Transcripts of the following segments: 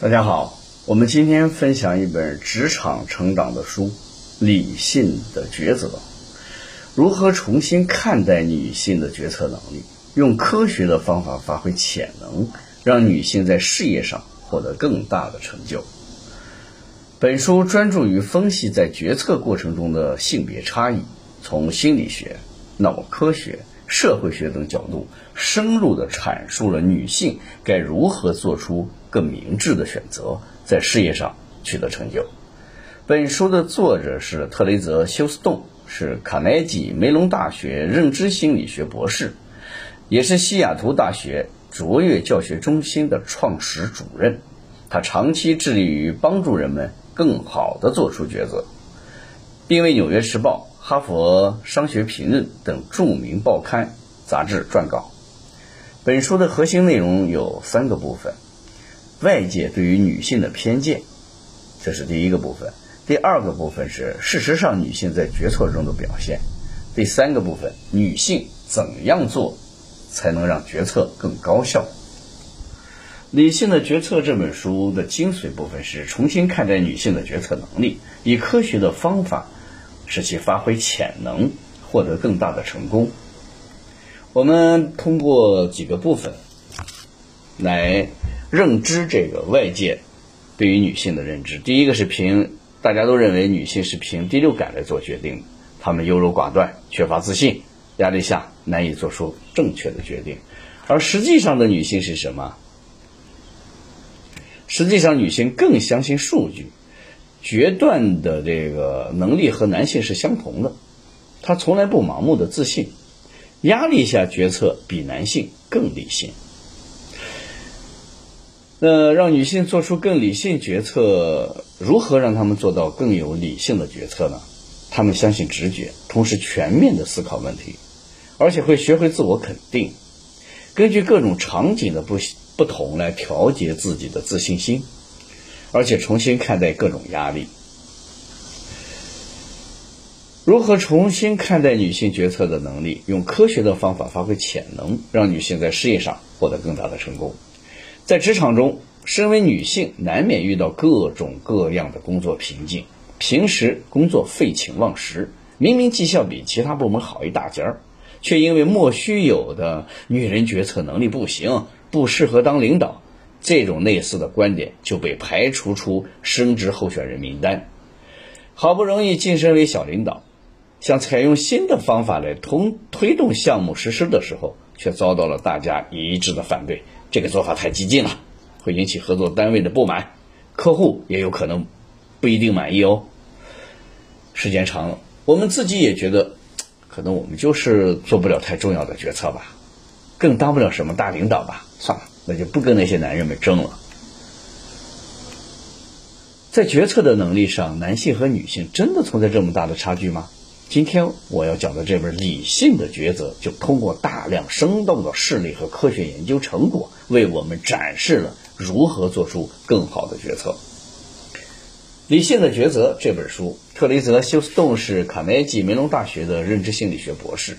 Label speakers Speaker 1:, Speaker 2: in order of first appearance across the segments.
Speaker 1: 大家好，我们今天分享一本职场成长的书《理性的抉择》，如何重新看待女性的决策能力，用科学的方法发挥潜能，让女性在事业上获得更大的成就。本书专注于分析在决策过程中的性别差异，从心理学、脑科学。社会学等角度，深入地阐述了女性该如何做出更明智的选择，在事业上取得成就。本书的作者是特雷泽·休斯顿，是卡耐基梅隆大学认知心理学博士，也是西雅图大学卓越教学中心的创始主任。他长期致力于帮助人们更好地做出抉择，并为《纽约时报》。哈佛商学评论等著名报刊杂志撰稿。本书的核心内容有三个部分：外界对于女性的偏见，这是第一个部分；第二个部分是事实上女性在决策中的表现；第三个部分，女性怎样做才能让决策更高效。《理性的决策》这本书的精髓部分是重新看待女性的决策能力，以科学的方法。使其发挥潜能，获得更大的成功。我们通过几个部分来认知这个外界对于女性的认知。第一个是凭大家都认为女性是凭第六感来做决定，她们优柔寡断，缺乏自信，压力下难以做出正确的决定。而实际上的女性是什么？实际上，女性更相信数据。决断的这个能力和男性是相同的，他从来不盲目的自信，压力下决策比男性更理性。那让女性做出更理性决策，如何让他们做到更有理性的决策呢？他们相信直觉，同时全面的思考问题，而且会学会自我肯定，根据各种场景的不不同来调节自己的自信心。而且重新看待各种压力，如何重新看待女性决策的能力？用科学的方法发挥潜能，让女性在事业上获得更大的成功。在职场中，身为女性，难免遇到各种各样的工作瓶颈。平时工作废寝忘食，明明绩效比其他部门好一大截儿，却因为莫须有的女人决策能力不行，不适合当领导。这种类似的观点就被排除出升职候选人名单。好不容易晋升为小领导，想采用新的方法来推推动项目实施的时候，却遭到了大家一致的反对。这个做法太激进了，会引起合作单位的不满，客户也有可能不一定满意哦。时间长了，我们自己也觉得，可能我们就是做不了太重要的决策吧，更当不了什么大领导吧。算了。那就不跟那些男人们争了。在决策的能力上，男性和女性真的存在这么大的差距吗？今天我要讲的这本《理性的抉择》，就通过大量生动的事例和科学研究成果，为我们展示了如何做出更好的决策。《理性的抉择》这本书，特雷泽·休斯顿是卡耐基梅隆大学的认知心理学博士，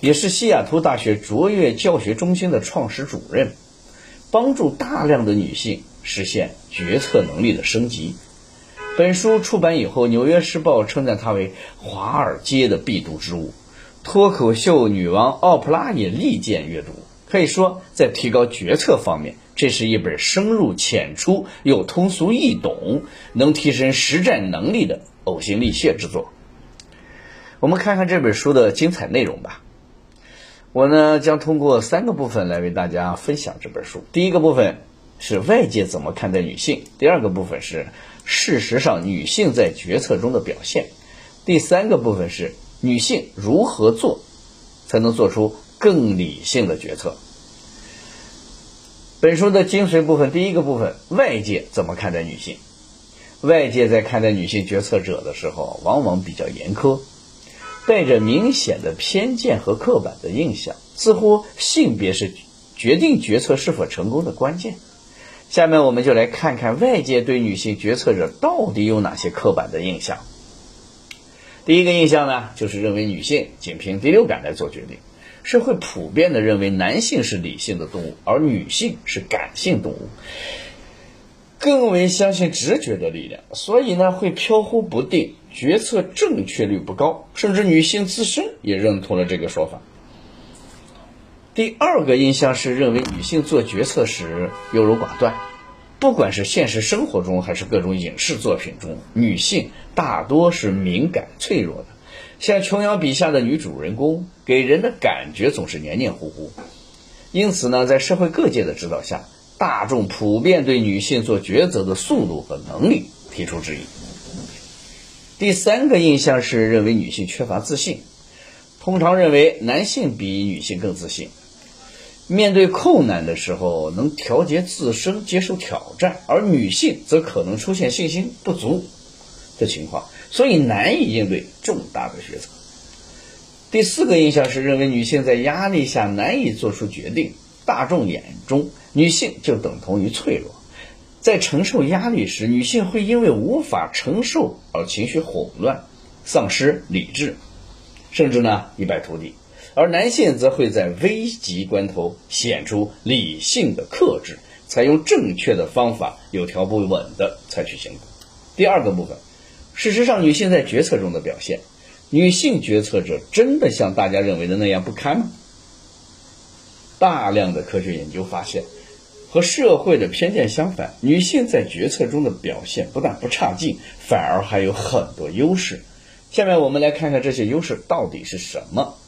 Speaker 1: 也是西雅图大学卓越教学中心的创始主任。帮助大量的女性实现决策能力的升级。本书出版以后，《纽约时报》称赞它为华尔街的必读之物，脱口秀女王奥普拉也力荐阅读。可以说，在提高决策方面，这是一本深入浅出又通俗易懂，能提升实战能力的呕心沥血之作。我们看看这本书的精彩内容吧。我呢将通过三个部分来为大家分享这本书。第一个部分是外界怎么看待女性；第二个部分是事实上女性在决策中的表现；第三个部分是女性如何做才能做出更理性的决策。本书的精髓部分，第一个部分，外界怎么看待女性？外界在看待女性决策者的时候，往往比较严苛。带着明显的偏见和刻板的印象，似乎性别是决定决策是否成功的关键。下面我们就来看看外界对女性决策者到底有哪些刻板的印象。第一个印象呢，就是认为女性仅凭第六感来做决定。社会普遍的认为男性是理性的动物，而女性是感性动物。更为相信直觉的力量，所以呢会飘忽不定，决策正确率不高，甚至女性自身也认同了这个说法。第二个印象是认为女性做决策时优柔寡断，不管是现实生活中还是各种影视作品中，女性大多是敏感脆弱的。像琼瑶笔下的女主人公，给人的感觉总是黏黏糊糊。因此呢，在社会各界的指导下，大众普遍对女性做抉择的速度和能力提出质疑。第三个印象是认为女性缺乏自信，通常认为男性比女性更自信，面对困难的时候能调节自身接受挑战，而女性则可能出现信心不足的情况。所以难以应对重大的决策。第四个印象是认为女性在压力下难以做出决定，大众眼中女性就等同于脆弱，在承受压力时，女性会因为无法承受而情绪混乱，丧失理智，甚至呢一败涂地，而男性则会在危急关头显出理性的克制，采用正确的方法，有条不紊的采取行动。第二个部分。事实上，女性在决策中的表现，女性决策者真的像大家认为的那样不堪吗？大量的科学研究发现，和社会的偏见相反，女性在决策中的表现不但不差劲，反而还有很多优势。下面我们来看看这些优势到底是什么。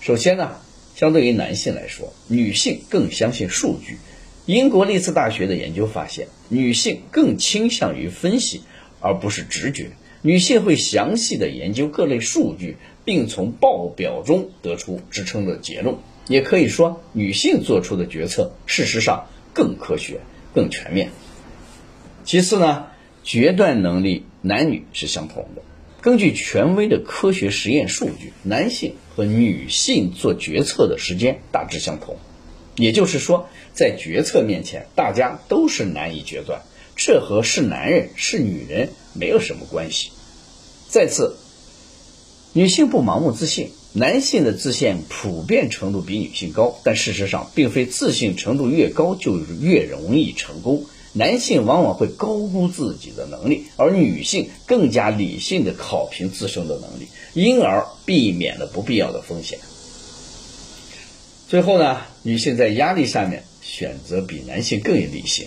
Speaker 1: 首先呢，相对于男性来说，女性更相信数据。英国利兹大学的研究发现，女性更倾向于分析。而不是直觉，女性会详细的研究各类数据，并从报表中得出支撑的结论。也可以说，女性做出的决策事实上更科学、更全面。其次呢，决断能力男女是相同的。根据权威的科学实验数据，男性和女性做决策的时间大致相同。也就是说，在决策面前，大家都是难以决断。这和是男人是女人没有什么关系。再次，女性不盲目自信，男性的自信普遍程度比女性高，但事实上并非自信程度越高就越容易成功。男性往往会高估自己的能力，而女性更加理性的考评自身的能力，因而避免了不必要的风险。最后呢，女性在压力下面选择比男性更有理性。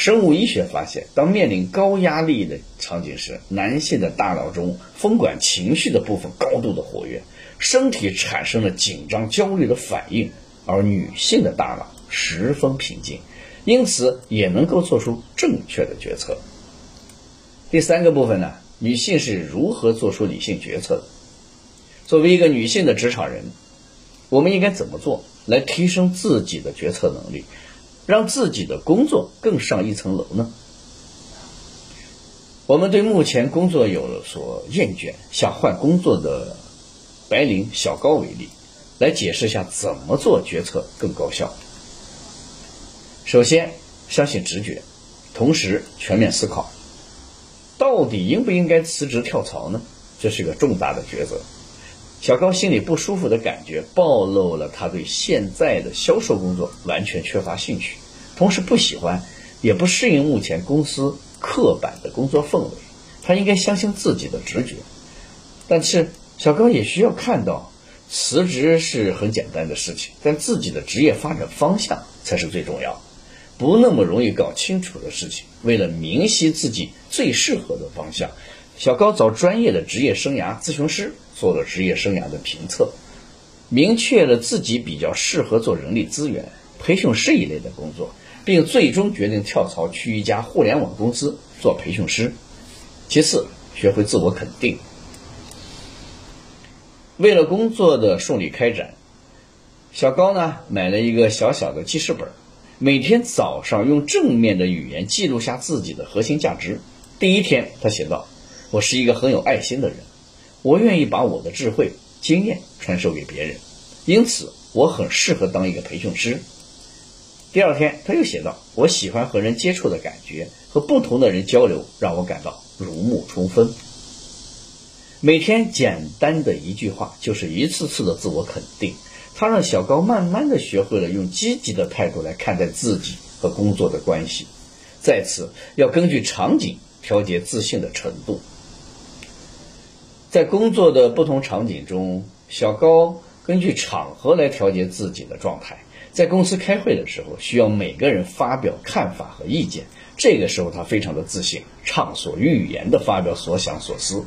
Speaker 1: 生物医学发现，当面临高压力的场景时，男性的大脑中分管情绪的部分高度的活跃，身体产生了紧张、焦虑的反应，而女性的大脑十分平静，因此也能够做出正确的决策。第三个部分呢，女性是如何做出理性决策的？作为一个女性的职场人，我们应该怎么做来提升自己的决策能力？让自己的工作更上一层楼呢？我们对目前工作有所厌倦，想换工作的白领小高为例，来解释一下怎么做决策更高效。首先，相信直觉，同时全面思考，到底应不应该辞职跳槽呢？这是个重大的抉择。小高心里不舒服的感觉，暴露了他对现在的销售工作完全缺乏兴趣，同时不喜欢，也不适应目前公司刻板的工作氛围。他应该相信自己的直觉，但是小高也需要看到，辞职是很简单的事情，但自己的职业发展方向才是最重要、不那么容易搞清楚的事情。为了明晰自己最适合的方向，小高找专业的职业生涯咨询师。做了职业生涯的评测，明确了自己比较适合做人力资源、培训师一类的工作，并最终决定跳槽去一家互联网公司做培训师。其次，学会自我肯定。为了工作的顺利开展，小高呢买了一个小小的记事本，每天早上用正面的语言记录下自己的核心价值。第一天，他写道：“我是一个很有爱心的人。”我愿意把我的智慧、经验传授给别人，因此我很适合当一个培训师。第二天，他又写道：“我喜欢和人接触的感觉，和不同的人交流让我感到如沐春风。”每天简单的一句话，就是一次次的自我肯定。他让小高慢慢的学会了用积极的态度来看待自己和工作的关系。在此要根据场景调节自信的程度。在工作的不同场景中，小高根据场合来调节自己的状态。在公司开会的时候，需要每个人发表看法和意见，这个时候他非常的自信，畅所欲言的发表所想所思。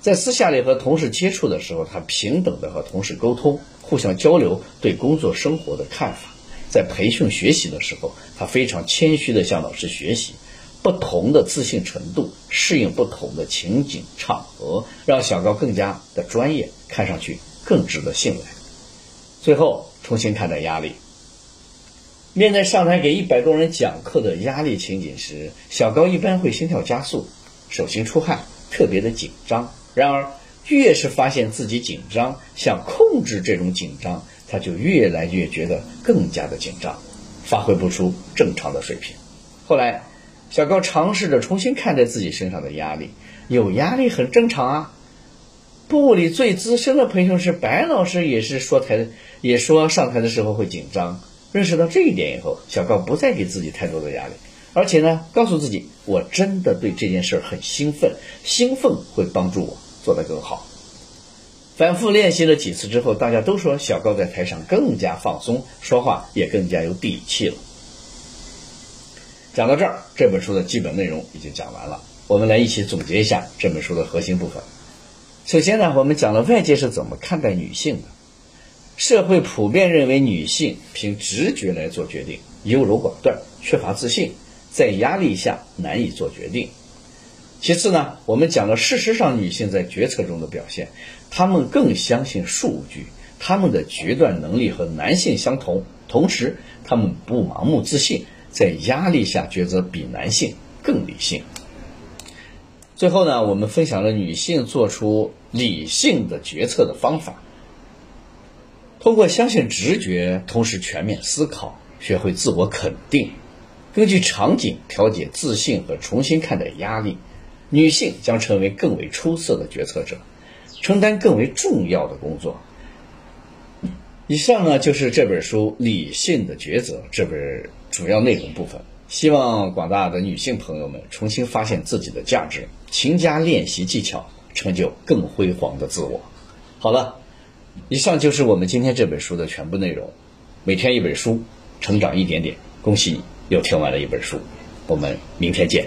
Speaker 1: 在私下里和同事接触的时候，他平等的和同事沟通，互相交流对工作生活的看法。在培训学习的时候，他非常谦虚的向老师学习，不同的自信程度适应不同的情景场合，让小高更加的专业，看上去更值得信赖。最后，重新看待压力。面对上台给一百多人讲课的压力情景时，小高一般会心跳加速，手心出汗，特别的紧张。然而，越是发现自己紧张，想控制这种紧张，他就越来越觉得更加的紧张，发挥不出正常的水平。后来，小高尝试着重新看待自己身上的压力，有压力很正常啊。部里最资深的培训师白老师也是说台，也说上台的时候会紧张。认识到这一点以后，小高不再给自己太多的压力。而且呢，告诉自己，我真的对这件事很兴奋，兴奋会帮助我做得更好。反复练习了几次之后，大家都说小高在台上更加放松，说话也更加有底气了。讲到这儿，这本书的基本内容已经讲完了，我们来一起总结一下这本书的核心部分。首先呢，我们讲了外界是怎么看待女性的，社会普遍认为女性凭直觉来做决定，优柔寡断，缺乏自信。在压力下难以做决定。其次呢，我们讲了事实上女性在决策中的表现，她们更相信数据，她们的决断能力和男性相同，同时她们不盲目自信，在压力下抉择比男性更理性。最后呢，我们分享了女性做出理性的决策的方法，通过相信直觉，同时全面思考，学会自我肯定。根据场景调节自信和重新看待压力，女性将成为更为出色的决策者，承担更为重要的工作。以上呢就是这本书《理性的抉择》这本主要内容部分。希望广大的女性朋友们重新发现自己的价值，勤加练习技巧，成就更辉煌的自我。好了，以上就是我们今天这本书的全部内容。每天一本书，成长一点点。恭喜你！又听完了一本书，我们明天见。